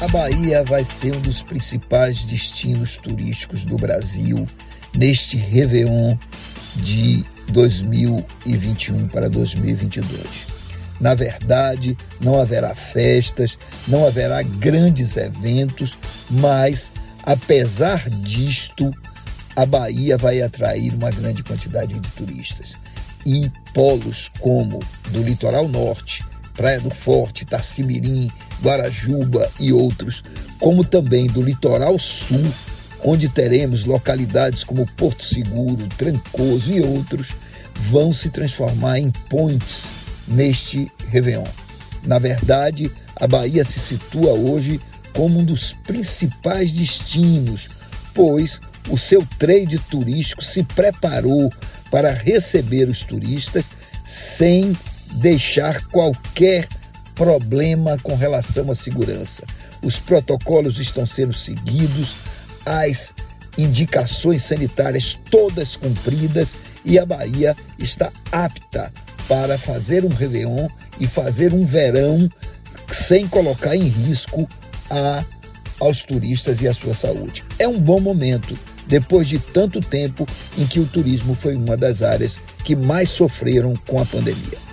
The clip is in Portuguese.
A Bahia vai ser um dos principais destinos turísticos do Brasil neste Réveillon de 2021 para 2022. Na verdade, não haverá festas, não haverá grandes eventos, mas, apesar disto, a Bahia vai atrair uma grande quantidade de turistas. E polos como do litoral norte, Praia do Forte, Tarcimirim, Guarajuba e outros, como também do litoral sul, onde teremos localidades como Porto Seguro, Trancoso e outros, vão se transformar em pontes neste Réveillon. Na verdade, a Bahia se situa hoje como um dos principais destinos, pois o seu trade turístico se preparou para receber os turistas sem deixar qualquer problema com relação à segurança. Os protocolos estão sendo seguidos, as indicações sanitárias todas cumpridas e a Bahia está apta para fazer um Réveillon e fazer um verão sem colocar em risco a, aos turistas e a sua saúde. É um bom momento, depois de tanto tempo em que o turismo foi uma das áreas que mais sofreram com a pandemia.